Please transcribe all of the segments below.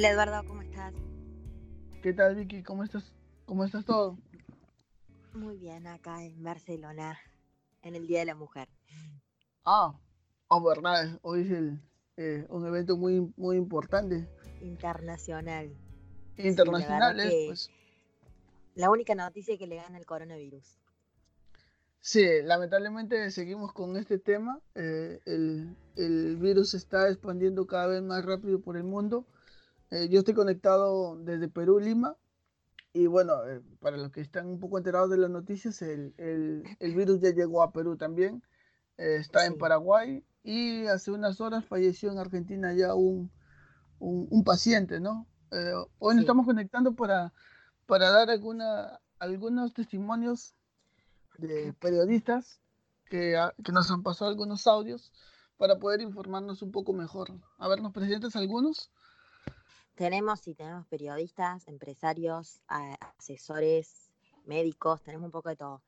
Hola Eduardo, ¿cómo estás? ¿Qué tal Vicky? ¿Cómo estás? ¿Cómo estás todo? Muy bien, acá en Barcelona, en el Día de la Mujer. Ah, oh, verdad, hoy es el, eh, un evento muy, muy importante. Internacional. Internacional, sí, es, pues. La única noticia que le gana el coronavirus. Sí, lamentablemente seguimos con este tema. Eh, el, el, virus se está expandiendo cada vez más rápido por el mundo. Eh, yo estoy conectado desde Perú, Lima. Y bueno, eh, para los que están un poco enterados de las noticias, el, el, el virus ya llegó a Perú también. está en Paraguay y hace unas horas falleció en Argentina ya un, un, un paciente, ¿no? hoy nos estamos conectando para, para dar alguna, algunos testimonios de periodistas que, que, nos han pasado algunos audios para poder informarnos un poco mejor. A ver, ¿nos presentas algunos? Tenemos, sí, tenemos periodistas, empresarios, asesores, médicos, tenemos un poco de todo.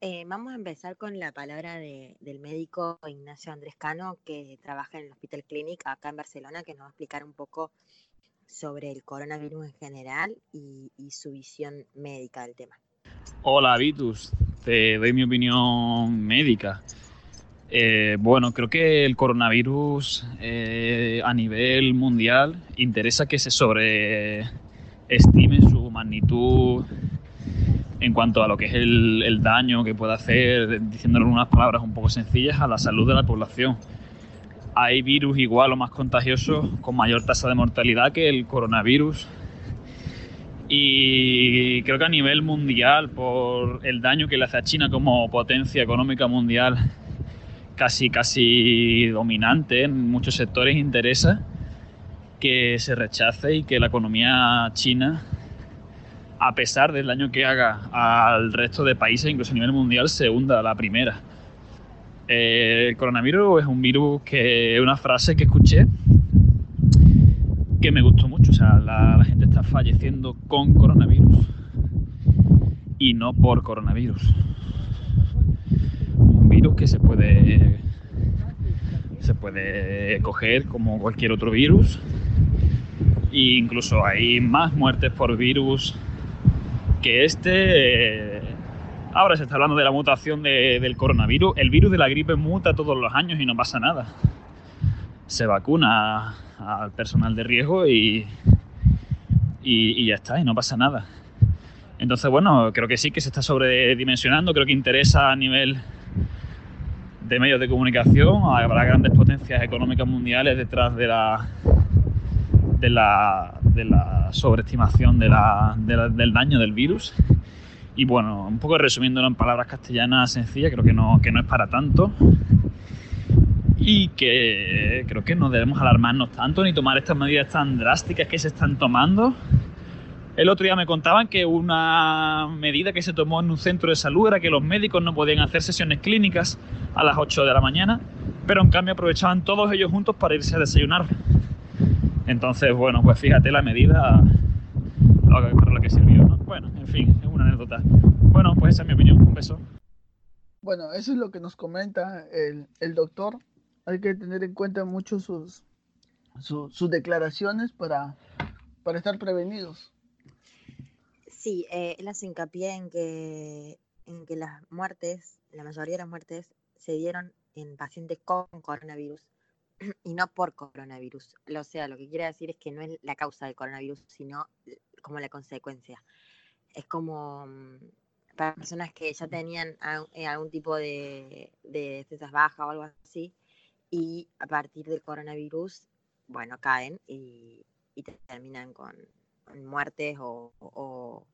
Eh, vamos a empezar con la palabra de, del médico Ignacio Andrés Cano, que trabaja en el Hospital Clinic acá en Barcelona, que nos va a explicar un poco sobre el coronavirus en general y, y su visión médica del tema. Hola, Vitus te doy mi opinión médica. Eh, bueno, creo que el coronavirus eh, a nivel mundial interesa que se sobreestime su magnitud en cuanto a lo que es el, daño que puede hacer, diciéndolo en unas palabras un poco sencillas, a la salud de la población. Hay virus igual o más contagiosos con mayor tasa de mortalidad que el coronavirus y creo que a nivel mundial, por el daño que le hace a China como potencia económica mundial, casi, casi dominante en muchos sectores, interesa que se rechace y que la economía china, a pesar del daño que haga al resto de países, incluso a nivel mundial, se hunda la primera. Eh, el coronavirus es un virus que es una frase que escuché que me gustó mucho. O sea, la, la, gente está falleciendo con coronavirus y no por coronavirus. Que se puede se puede coger como cualquier otro virus. E incluso hay más muertes por virus que este. Ahora se está hablando de la mutación de, del coronavirus. El virus de la gripe muta todos los años y no pasa nada. Se vacuna al personal de riesgo y, y, ya está, y no pasa nada. Entonces, bueno, creo que sí que se está sobredimensionando, creo que interesa a nivel de medios de comunicación, habrá grandes potencias económicas mundiales detrás de la, de la, de la sobreestimación de la, de la, del daño del virus. Y bueno, un poco resumiéndolo en palabras castellanas sencillas, creo que no, que no es para tanto y que creo que no debemos alarmarnos tanto ni tomar estas medidas tan drásticas que se están tomando. El otro día me contaban que una medida que se tomó en un centro de salud era que los médicos no podían hacer sesiones clínicas a las 8 de la mañana, pero en cambio aprovechaban todos ellos juntos para irse a desayunar. Entonces, bueno, pues fíjate la medida para lo que sirvió, ¿no? Bueno, en fin, es una anécdota. Bueno, pues esa es mi opinión. Un beso. Bueno, eso es lo que nos comenta el, el doctor hay que tener en cuenta mucho sus, sus declaraciones para, para estar prevenidos. Sí, eh, él hace hincapié en que, en que las muertes, la mayoría de las muertes, se dieron en pacientes con coronavirus y no por coronavirus. O sea, lo que quiere decir es que no es la causa del coronavirus, sino como la consecuencia. Es como mm, para personas que ya tenían eh, algún tipo de, de bajas o algo así, y a partir del coronavirus, bueno, caen y, y terminan con, muertes o,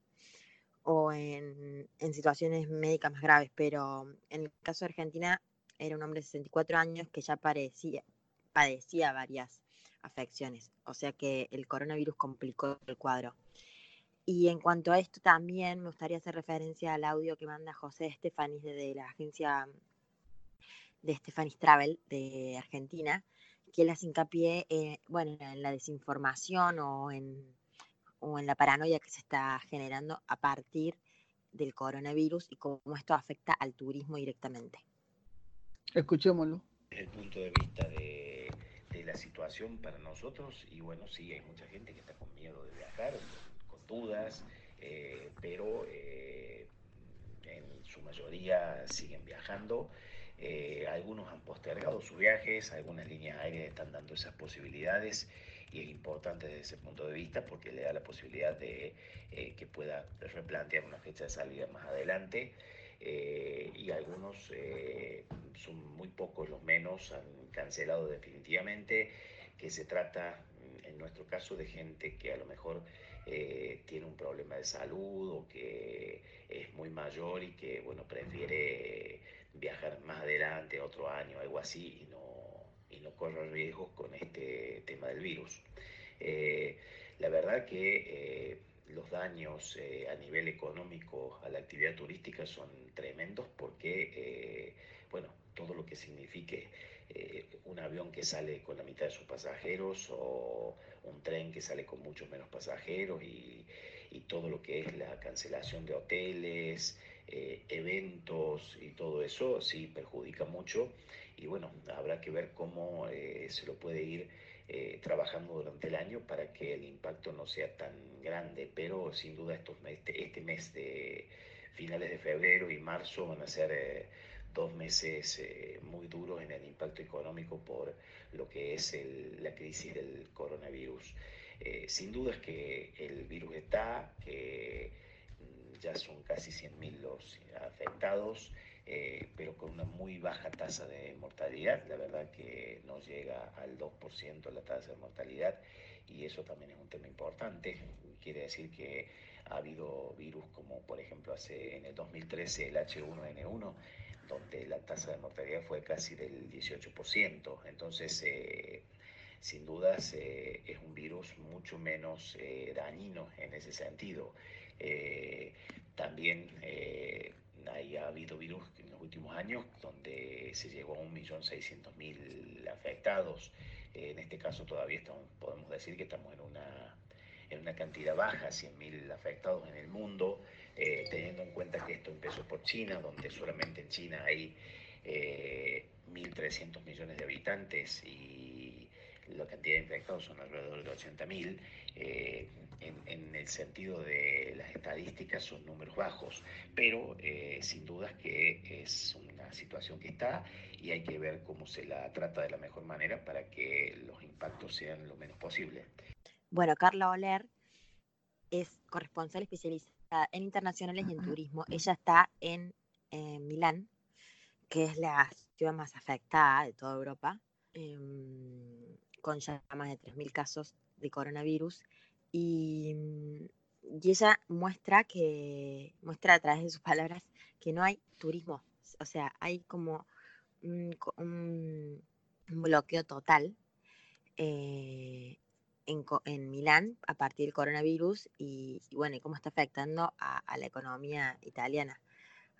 o en, en, situaciones médicas más graves. Pero en el caso de Argentina era un hombre de 64 años que ya parecía, padecía varias afecciones, o sea que el coronavirus complicó el cuadro. Y en cuanto a esto también me gustaría hacer referencia al audio que manda José Estefanis de la agencia de Stephanie Travel de Argentina, que él hace hincapié eh, bueno, en la desinformación o en, o en la paranoia que se está generando a partir del coronavirus y cómo esto afecta al turismo directamente. Escuchémoslo. Desde el punto de vista de, de la situación para nosotros y bueno, sí, hay mucha gente que está con miedo de viajar, con, dudas, eh, pero eh, en su mayoría siguen viajando. Eh, algunos han postergado sus viajes, algunas líneas aéreas están dando esas posibilidades y es importante desde ese punto de vista porque le da la posibilidad de que pueda replantear una fecha de salida más adelante. Eh, y algunos, eh, son muy pocos los menos, han cancelado definitivamente, que se trata, mm, en nuestro caso, de gente que a lo mejor eh, tiene un problema de salud o que es muy mayor y que, bueno, prefiere viajar más adelante, otro año, algo así, y no, no corre riesgos con este tema del virus. la verdad que los daños eh, a nivel económico a la actividad turística son tremendos porque, eh, bueno, todo lo que signifique eh, un avión que sale con la mitad de sus pasajeros o un tren que sale con muchos menos pasajeros y todo lo que es la cancelación de hoteles, eventos y todo eso sí perjudica mucho y bueno, habrá que ver cómo se lo puede ir eh, trabajando durante el año para que el impacto no sea tan grande, pero sin duda estos este, este mes de finales de febrero y marzo van a ser eh, dos meses eh, muy duros en el impacto económico por lo que es la crisis del coronavirus. sin duda es que el virus está, que mm, ya son casi 100.000 los afectados, eh, pero con una muy baja tasa de mortalidad. La verdad que no llega al 2% la tasa de mortalidad y eso también es un tema importante. Quiere decir que ha habido virus como por ejemplo hace en el 2013 el H1N1, donde la tasa de mortalidad fue casi del 18%. Entonces, eh, sin dudas, eh, es un virus mucho menos dañino en ese sentido. también ha habido virus en los últimos años donde se llegó a 1.600.000 afectados. En este caso todavía estamos, podemos decir que estamos en una, en una cantidad baja, 100.000 afectados en el mundo, eh, teniendo en cuenta que esto empezó por China, donde solamente en China hay 1.300 eh, millones de habitantes y la cantidad de infectados son alrededor de 80.000. Eh, en, el sentido de las estadísticas son números bajos, pero eh, sin dudas que es una situación que está y hay que ver cómo se la trata de la mejor manera para que los impactos sean lo menos posible. Bueno, Carla Oler es corresponsal especializada en internacionales y en turismo. Ella está en Milán, que es la ciudad más afectada de toda Europa, em, con ya más de 3.000 casos de coronavirus y, mm, y, ella muestra que, muestra a través de sus palabras que no hay turismo, o sea, hay como un, bloqueo total eh, en, en, Milán a partir del coronavirus y, bueno, y cómo está afectando a, la economía italiana.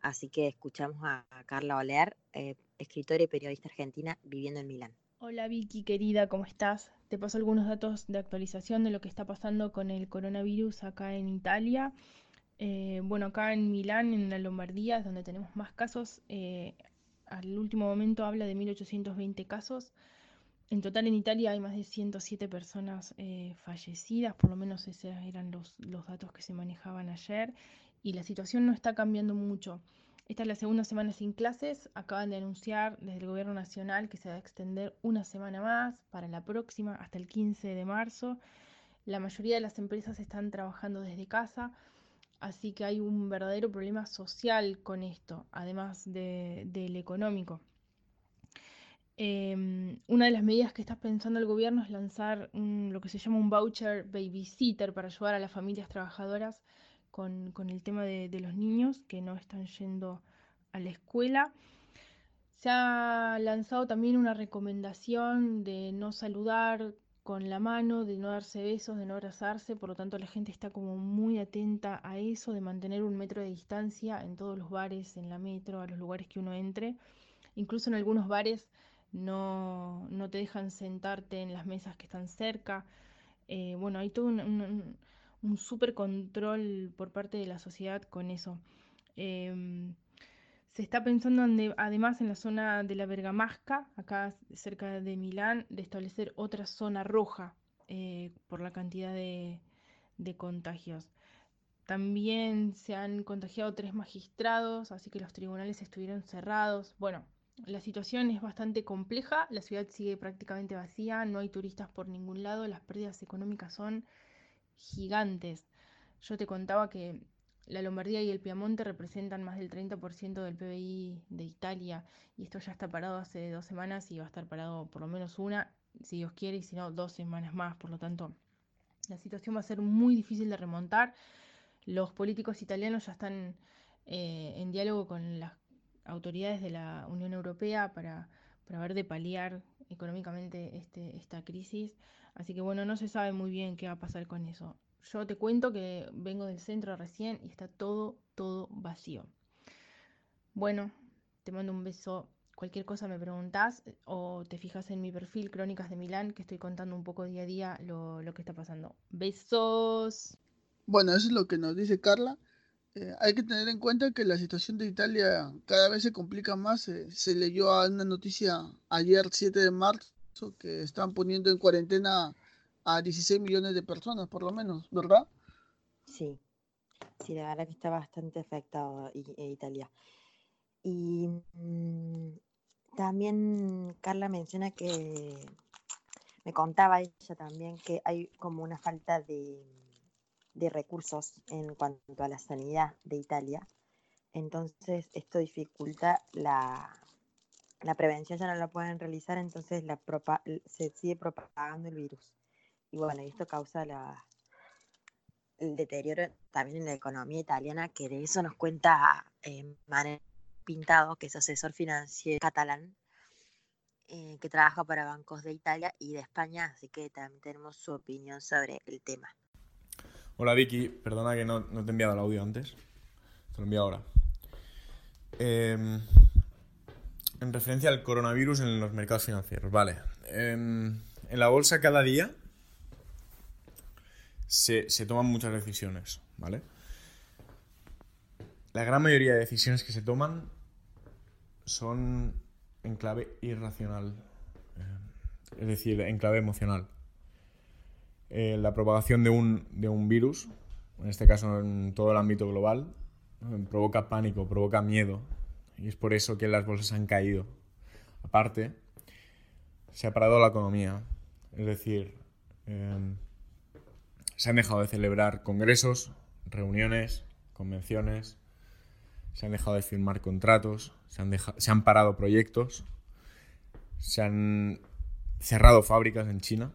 Así que escuchamos a, Carla Oler, eh, escritora y periodista argentina viviendo en Milán. Hola Vicky, querida, ¿cómo estás? Te paso algunos datos de actualización de lo que está pasando con el coronavirus acá en Italia. Eh, bueno, acá en Milán, en la Lombardía, es donde tenemos más casos. Eh, al último momento habla de 1.820 casos. En total en Italia hay más de 107 personas eh, fallecidas, por lo menos esos eran los, los datos que se manejaban ayer. Y la situación no está cambiando mucho. Esta es la segunda semana sin clases. Acaban de anunciar desde el Gobierno Nacional que se va a extender una semana más para la próxima, hasta el 15 de marzo. La mayoría de las empresas están trabajando desde casa, así que hay un verdadero problema social con esto, además del económico. Em, una de las medidas que está pensando el gobierno es lanzar lo que se llama un voucher babysitter para ayudar a las familias trabajadoras con, el tema de, los niños que no están yendo a la escuela. Se ha lanzado también una recomendación de no saludar con la mano, de no darse besos, de no abrazarse, por lo tanto la gente está como muy atenta a eso, de mantener un metro de distancia en todos los bares, en la metro, a los lugares que uno entre. Incluso en algunos bares no, te dejan sentarte en las mesas que están cerca. Eh, bueno, hay todo un súper control por parte de la sociedad con eso. Em, Se está pensando además en la zona de la Bergamasca, acá cerca de Milán, de establecer otra zona roja eh, por la cantidad de contagios. También se han contagiado tres magistrados, así que los tribunales estuvieron cerrados. Bueno, la situación es bastante compleja, la ciudad sigue prácticamente vacía, no hay turistas por ningún lado, las pérdidas económicas son gigantes. Yo te contaba que la Lombardía y el Piamonte representan más del 30% del PBI de Italia y esto ya está parado hace dos semanas y va a estar parado por lo menos una, si Dios quiere, y si no, dos semanas más. Por lo tanto, la situación va a ser muy difícil de remontar. Los políticos italianos ya están eh, en diálogo con las autoridades de la Unión Europea para, para ver de paliar económicamente este, esta crisis. Así que bueno, no se sabe muy bien qué va a pasar con eso. Yo te cuento que vengo del centro recién y está todo, todo vacío. Bueno, te mando un beso. Cualquier cosa me preguntás o te fijas en mi perfil Crónicas de Milán, que estoy contando un poco día a día lo, lo que está pasando. Besos. Bueno, eso es lo que nos dice Carla. Eh, hay que tener en cuenta que la situación de Italia cada vez se complica más. Eh, se leyó una noticia ayer, 7 de marzo, que están poniendo en cuarentena a 16 millones de personas, por lo menos, ¿verdad? Sí, sí, la verdad que está bastante afectado eh, Italia. Y mm, también Carla menciona que, me contaba ella también que hay como una falta de de recursos en cuanto a la sanidad de Italia. Entonces esto dificulta la, la prevención, ya no la pueden realizar, entonces la se sigue propagando el virus. Y bueno, esto causa la, el deterioro también en la economía italiana, que de eso nos cuenta eh, Pintado, que es asesor financiero catalán, eh, que trabaja para bancos de Italia y de España, así que también tenemos su opinión sobre el tema. Hola Vicky, perdona que no, te he enviado el audio antes. Te lo envío ahora. Em, en referencia al coronavirus en los mercados financieros, vale. En la bolsa cada día se, se, toman muchas decisiones, ¿vale? La gran mayoría de decisiones que se toman son en clave irracional, em, es decir, en clave emocional. Eh, la propagación de un, de un virus, en este caso en todo el ámbito global, provoca pánico, provoca miedo. Y es por eso que las bolsas han caído. Aparte, se ha parado la economía. Es decir, em, se han dejado de celebrar congresos, reuniones, convenciones, se han dejado de firmar contratos, se han, se han parado proyectos, se han cerrado fábricas en China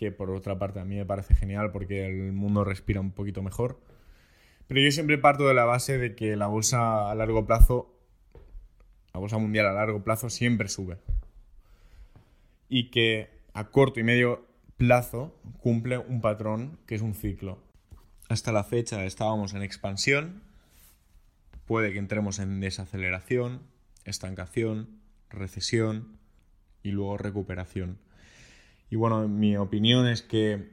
que por otra parte a mí me parece genial porque el mundo respira un poquito mejor. Pero yo siempre parto de la base de que la bolsa a largo plazo, la bolsa mundial a largo plazo siempre sube. Y que a corto y medio plazo cumple un patrón que es un ciclo. Hasta la fecha estábamos en expansión, puede que entremos en desaceleración, estancación, recesión y luego recuperación. Y bueno, mi opinión es que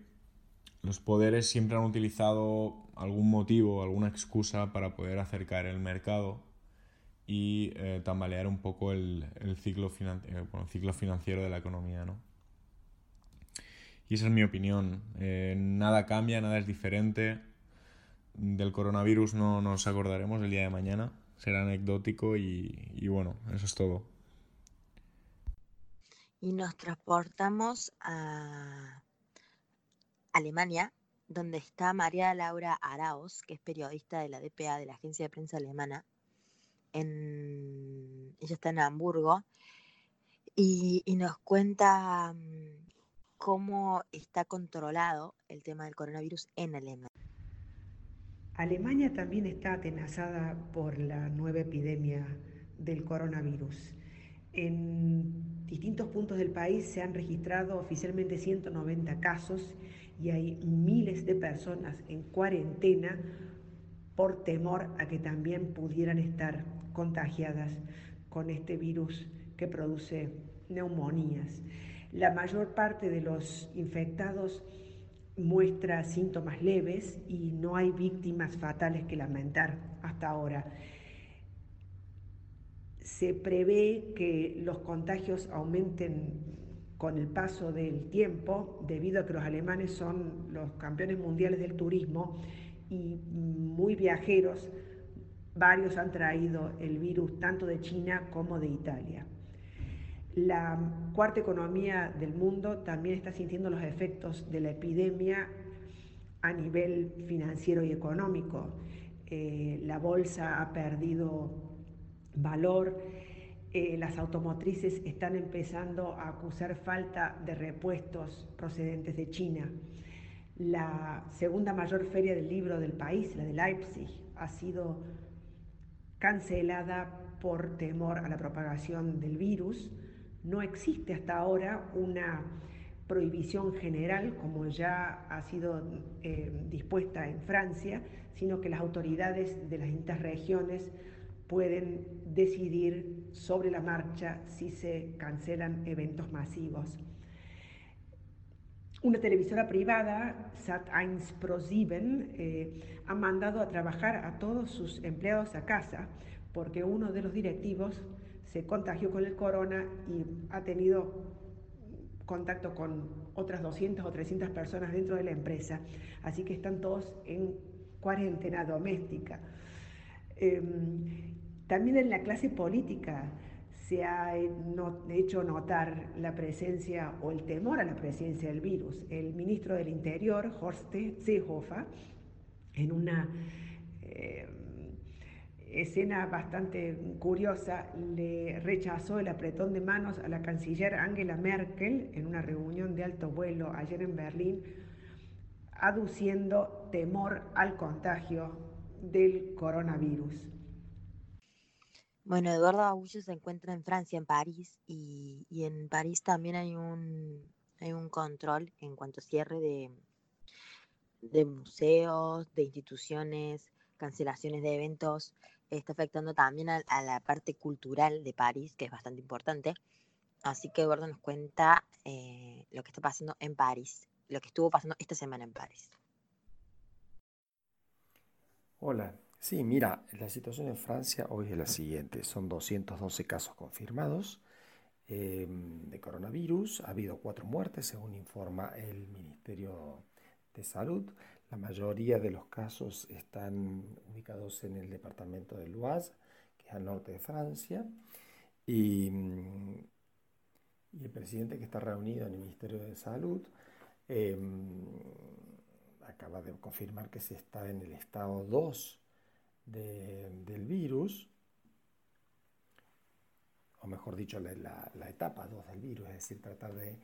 los poderes siempre han utilizado algún motivo, alguna excusa para poder acercar el mercado y eh, tambalear un poco el, ciclo eh, ciclo financiero de la economía, ¿no? Y esa es mi opinión. Eh, nada cambia, nada es diferente. Del coronavirus no nos acordaremos el día de mañana. Será anecdótico y bueno, eso es todo y nos transportamos a Alemania, donde está María Laura Araos, que es periodista de la DPA, de la agencia de prensa alemana. Ella está en Hamburgo y, nos cuenta mm, cómo está controlado el tema del coronavirus en Alemania. Alemania también está atenazada por la nueva epidemia del coronavirus. En distintos puntos del país se han registrado oficialmente 190 casos y hay miles de personas en cuarentena por temor a que también pudieran estar contagiadas con este virus que produce neumonías. La mayor parte de los infectados muestra síntomas leves y no hay víctimas fatales que lamentar hasta ahora. Se prevé que los contagios aumenten con el paso del tiempo, debido a que los alemanes son los campeones mundiales del turismo y muy viajeros, varios han traído el virus tanto de China como de Italia. La cuarta economía del mundo también está sintiendo los efectos de la epidemia a nivel financiero y económico. Eh, la bolsa ha perdido valor, eh, las automotrices están empezando a acusar falta de repuestos procedentes de China. La segunda mayor feria del libro del país, la de Leipzig, ha sido cancelada por temor a la propagación del virus. No existe hasta ahora una prohibición general como ya ha sido eh, dispuesta en Francia, sino que las autoridades de las distintas regiones pueden decidir sobre la marcha si se cancelan eventos masivos. Una televisora privada, Sat1 Pro 7, eh, ha mandado a trabajar a todos sus empleados a casa porque uno de los directivos se contagió con el corona y ha tenido contacto con otras 200 o 300 personas dentro de la empresa. Así que están todos en cuarentena doméstica. Em, también en la clase política se ha hecho notar la presencia o el temor a la presencia del virus. El ministro del Interior, Horst Seehofer, en una eh, escena bastante curiosa, le rechazó el apretón de manos a la canciller Angela Merkel en una reunión de alto vuelo ayer en Berlín, aduciendo temor al contagio del coronavirus. Bueno, Eduardo Agullo se encuentra en Francia, en París, y, en París también hay un, hay un control en cuanto a cierre de, de museos, de instituciones, cancelaciones de eventos. Está afectando también a, la parte cultural de París, que es bastante importante. Así que Eduardo nos cuenta eh, lo que está pasando en París, lo que estuvo pasando esta semana en París. Hola, Sí, mira, la situación en Francia hoy es la siguiente. Son 212 casos confirmados em, de coronavirus. Ha habido cuatro muertes, según informa el Ministerio de Salud. La mayoría de los casos están ubicados en el departamento de Loise, que es al norte de Francia. Y, el presidente que está reunido en el Ministerio de Salud em, acaba de confirmar que se está en el estado 2 del virus, o mejor dicho, la, etapa 2 del virus, es decir, tratar de,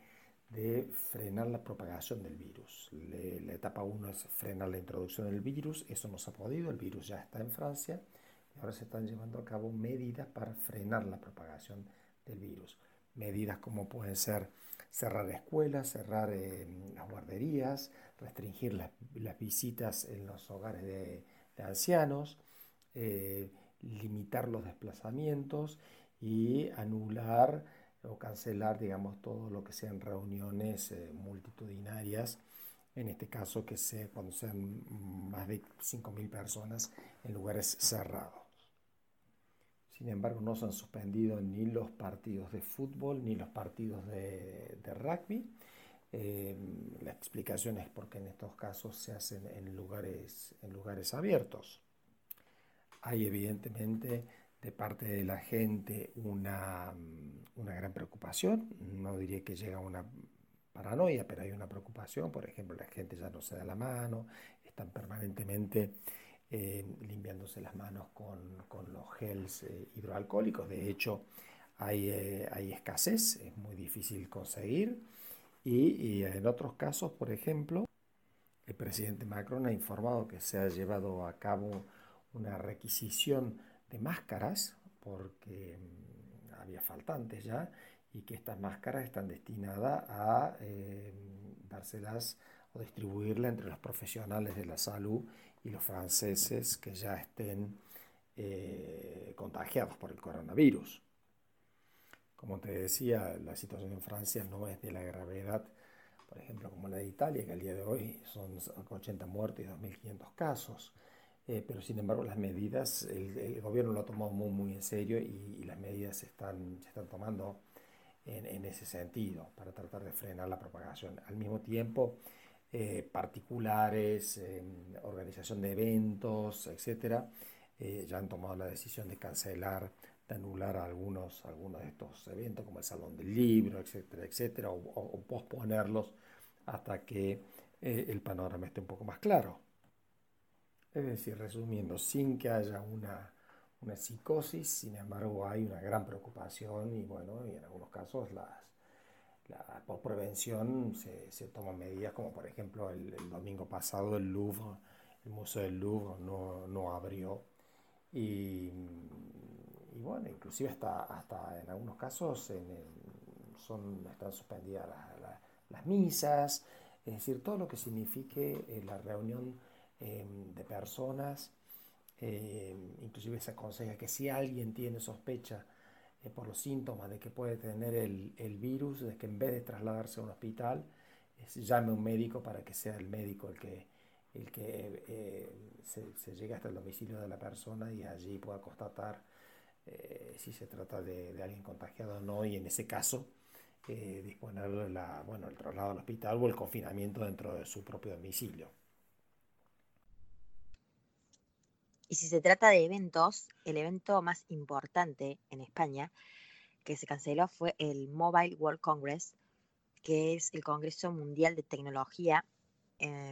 frenar la propagación del virus. la etapa 1 es frenar la introducción del virus, eso no se ha podido, el virus ya está en Francia y ahora se están llevando a cabo medidas para frenar la propagación del virus. Medidas como pueden ser cerrar escuelas, cerrar eh, las guarderías, restringir las, visitas en los hogares de ancianos, eh, limitar los desplazamientos y anular o cancelar, digamos, todo lo que sean reuniones eh, multitudinarias, en este caso que sea cuando sean más de 5.000 personas en lugares cerrados. Sin embargo, no se han suspendido ni los partidos de fútbol ni los partidos de, rugby. Eh, la explicación es porque en estos casos se hacen en lugares, en lugares abiertos. Hay evidentemente de parte de la gente una, una gran preocupación, no diría que llega a una paranoia, pero hay una preocupación, por ejemplo, la gente ya no se da la mano, están permanentemente eh, limpiándose las manos con, los gels eh, hidroalcohólicos, de hecho hay, eh, hay, escasez, es muy difícil conseguir, y en otros casos, por ejemplo, el presidente Macron ha informado que se ha llevado a cabo una requisición de máscaras, porque mm, había faltantes ya, y que estas máscaras están destinadas a eh, dárselas o distribuirlas entre los profesionales de la salud y los franceses que ya estén eh, contagiados por el coronavirus. Como te decía, la situación en Francia no es de la gravedad, por ejemplo, como la de Italia, que al día de hoy son 80 muertos y 2.500 casos eh, pero sin embargo las medidas, el, gobierno lo ha tomado muy, muy en serio y, las medidas se están, se están tomando en, ese sentido para tratar de frenar la propagación. Al mismo tiempo, eh, particulares, organización de eventos, etcétera, eh, ya han tomado la decisión de cancelar, de anular algunos, algunos de estos eventos, como el Salón del Libro, etcétera, etcétera, o, posponerlos hasta que el panorama esté un poco más claro. Es decir, resumiendo, sin que haya una, una psicosis, sin embargo hay una gran preocupación y bueno, y en algunos casos las, la, por prevención se, se, toman medidas como por ejemplo el, el, domingo pasado el Louvre, el Museo del Louvre no, no abrió y, y, bueno, inclusive hasta, hasta en algunos casos en, son, están suspendidas las misas, es decir, todo lo que signifique eh, la reunión em, de personas, em, inclusive se aconseja que si alguien tiene sospecha eh, por los síntomas de que puede tener el, el, virus, de que en vez de trasladarse a un hospital, llame a un médico para que sea el médico el que, el que eh, se, se, llegue hasta el domicilio de la persona y allí pueda constatar eh, si se trata de, alguien contagiado o no y en ese caso eh, disponer la, bueno, el traslado al hospital o el confinamiento dentro de su propio domicilio. Y si se trata de eventos, el evento más importante en España que se canceló fue el Mobile World Congress, que es el Congreso Mundial de Tecnología eh,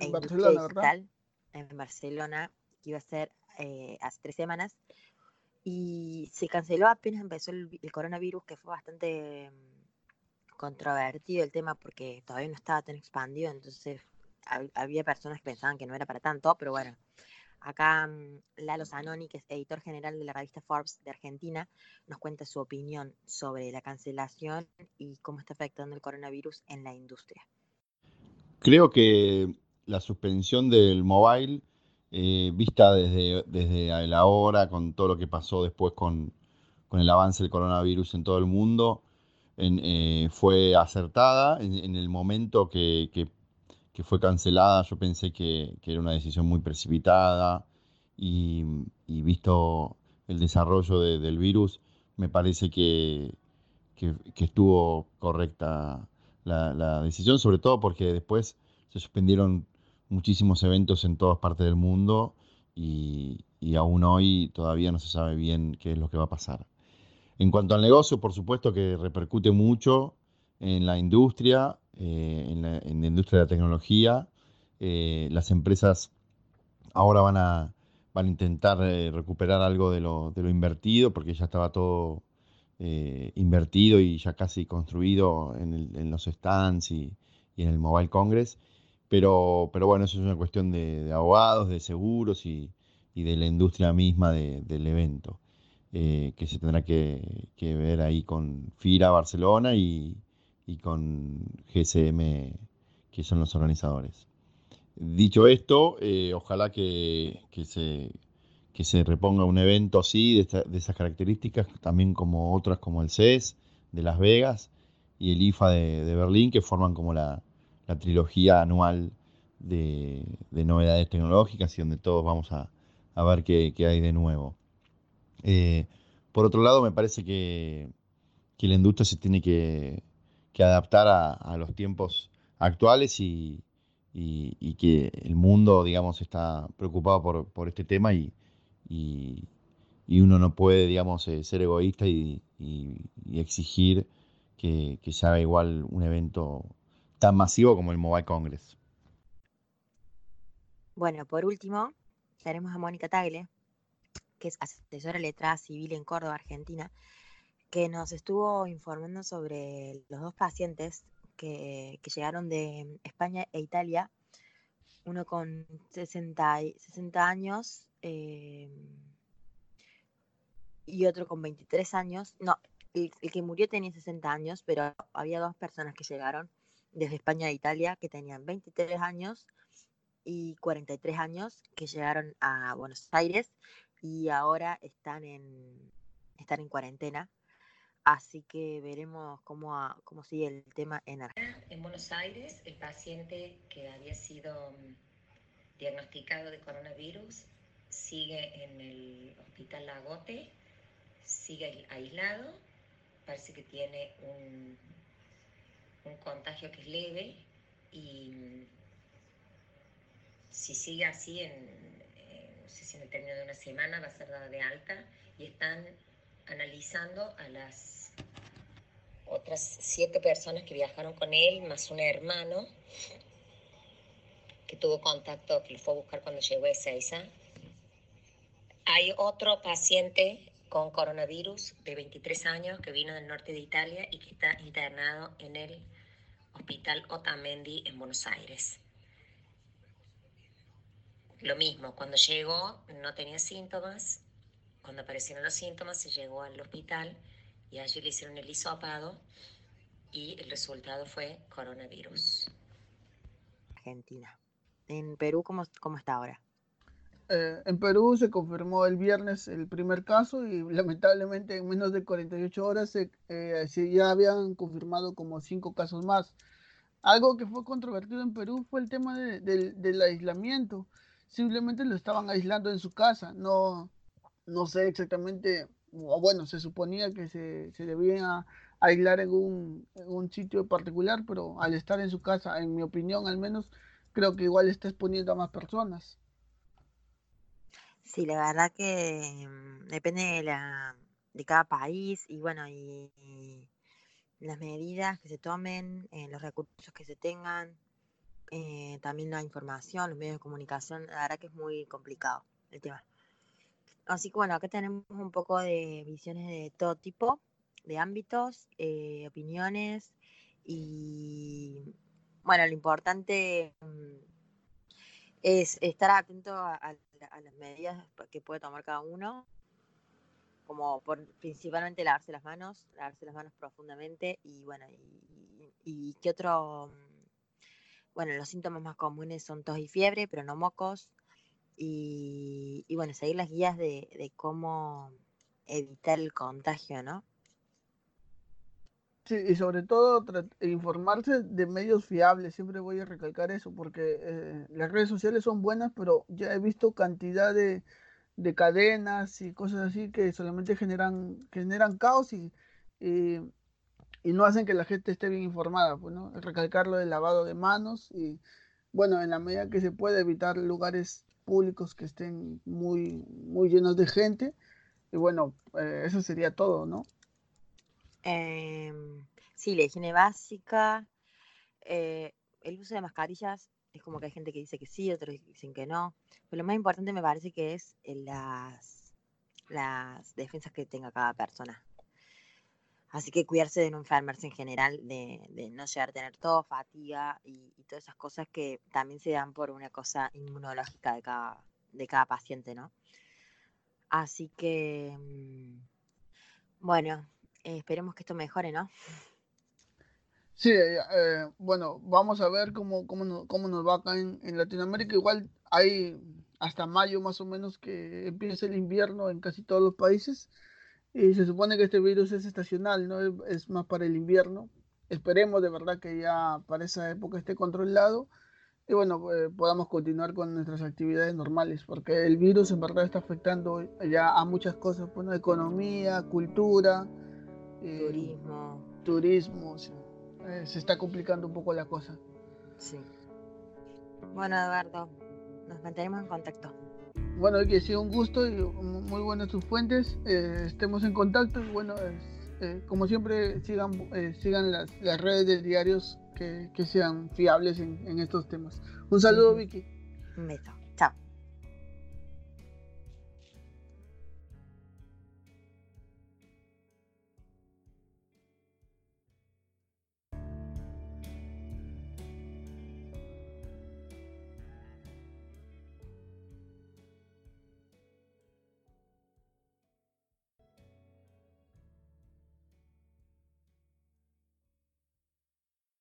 en Barcelona, digital, en Barcelona, que iba a ser eh, hace tres semanas. Y se canceló apenas empezó el, el coronavirus, que fue bastante mm, controvertido el tema porque todavía no estaba tan expandido, entonces había personas que pensaban que no era para tanto, pero bueno, Acá mm, Lalo Zanoni, que es editor general de la revista Forbes de Argentina, nos cuenta su opinión sobre la cancelación y cómo está afectando el coronavirus en la industria. Creo que la suspensión del mobile, eh, vista desde, desde la hora, con todo lo que pasó después con, con el avance del coronavirus en todo el mundo, eh, fue acertada en, el momento que que fue cancelada, yo pensé que, era una decisión muy precipitada y, visto el desarrollo del virus, me parece que, estuvo correcta la, decisión, sobre todo porque después se suspendieron muchísimos eventos en todas partes del mundo y, y aún hoy todavía no se sabe bien qué es lo que va a pasar. En cuanto al negocio, por supuesto que repercute mucho en la industria, eh, en, la, industria de la tecnología. Eh, las empresas ahora van a, van a intentar eh, recuperar algo de lo, de lo, invertido, porque ya estaba todo invertido y ya casi construido en, los stands y, en el Mobile Congress. Pero, pero bueno, eso es una cuestión de, abogados, de seguros y, de la industria misma del evento. que se tendrá que, que, ver ahí con FIRA Barcelona y, y con GSM, que son los organizadores. Dicho esto, eh, ojalá que, se, se reponga un evento así, de, esas características, también como otras como el CES de Las Vegas y el IFA de, Berlín, que forman como la, trilogía anual de, novedades tecnológicas y donde todos vamos a, ver qué, hay de nuevo. Eh, por otro lado, me parece que, que la industria se tiene que, que adaptar a, los tiempos actuales y, que el mundo, digamos, está preocupado por, este tema y, uno no puede, digamos, eh, ser egoísta y, exigir que, se haga igual un evento tan masivo como el Mobile Congress. Bueno, por último, tenemos a Mónica Tagle, que es asesora letrada civil en Córdoba, Argentina, que nos estuvo informando sobre los dos pacientes que, llegaron de España e Italia, uno con 60, 60 años eh, y otro con 23 años. No, el, que murió tenía 60 años, pero había dos personas que llegaron desde España e Italia que tenían 23 años y 43 años que llegaron a Buenos Aires y ahora están en, están en cuarentena Así que veremos cómo, cómo sigue el tema en Argentina. En Buenos Aires, el paciente que había sido mm, diagnosticado de coronavirus, sigue en el hospital Lagote, sigue aislado, parece que tiene un, contagio que es leve y mm, si sigue así, en, no sé si en el término de una semana va a ser dada de alta y están analizando a las otras siete personas que viajaron con él, más un hermano que tuvo contacto, que lo fue a buscar cuando llegó a Ezeiza. Hay otro paciente con coronavirus de 23 años que vino del norte de Italia y que está internado en el Hospital Otamendi en Buenos Aires. Lo mismo, cuando llegó no tenía síntomas, cuando aparecieron los síntomas se llegó al hospital y allí le hicieron el hisopado y el resultado fue coronavirus. Argentina. En Perú, ¿cómo, cómo está ahora? Eh, en Perú se confirmó el viernes el primer caso y lamentablemente en menos de 48 horas se, eh, se ya habían confirmado como cinco casos más. Algo que fue controvertido en Perú fue el tema de, de, del aislamiento. Simplemente lo estaban aislando en su casa. No, no sé exactamente, o bueno, se suponía que se, se debía aislar en un, en sitio particular, pero al estar en su casa, en mi opinión al menos, creo que igual está exponiendo a más personas. Sí, la verdad que mm, depende de, la, de cada país y bueno, y, y las medidas que se tomen, eh, los recursos que se tengan, eh, también la información, los medios de comunicación, la verdad que es muy complicado el tema. Así que bueno, acá tenemos un poco de visiones de todo tipo, de ámbitos, eh, opiniones y bueno, lo importante mm, es estar atento a, las medidas que puede tomar cada uno, como por, principalmente lavarse las manos, lavarse las manos profundamente y bueno, y, y, y qué otro, bueno, los síntomas más comunes son tos y fiebre, pero no mocos, y, bueno, seguir las guías de, de cómo evitar el contagio, ¿no? Sí, y sobre todo informarse de medios fiables, siempre voy a recalcar eso, porque eh, las redes sociales son buenas, pero ya he visto cantidad de, de cadenas y cosas así que solamente generan, generan caos y, y, y, no hacen que la gente esté bien informada, pues, ¿no? Recalcar lo del lavado de manos y, bueno, en la medida que se puede evitar lugares públicos que estén muy, muy llenos de gente, y bueno, eh, eso sería todo, ¿no? Eh, sí, la higiene básica, eh, el uso de mascarillas, es como que hay gente que dice que sí, otros dicen que no, pero lo más importante me parece que es las, las defensas que tenga cada persona. Así que cuidarse de no enfermarse en general, de, no llegar a tener todo, fatiga y, todas esas cosas que también se dan por una cosa inmunológica de cada, paciente, ¿no? Así que, mm, bueno, eh, esperemos que esto mejore, ¿no? Sí, eh, bueno, vamos a ver cómo, cómo, nos, cómo nos va acá en, en, Latinoamérica. Igual hay hasta mayo más o menos que empieza el invierno en casi todos los países. Y se supone que este virus es estacional, ¿no? Es, más para el invierno. Esperemos de verdad que ya para esa época esté controlado y bueno, eh, podamos continuar con nuestras actividades normales, porque el virus en verdad está afectando ya a muchas cosas, bueno, economía, cultura, eh, turismo. Turismo, sí. eh, se está complicando un poco la cosa. Sí. Bueno, Eduardo, nos mantenemos en contacto. Bueno, que sí, un gusto y muy buenas tus fuentes. Eh, estemos en contacto y bueno, eh, como siempre, sigan, eh, sigan las, las, redes de diarios que, que sean fiables en, en, estos temas. Un saludo, Vicky. Beso.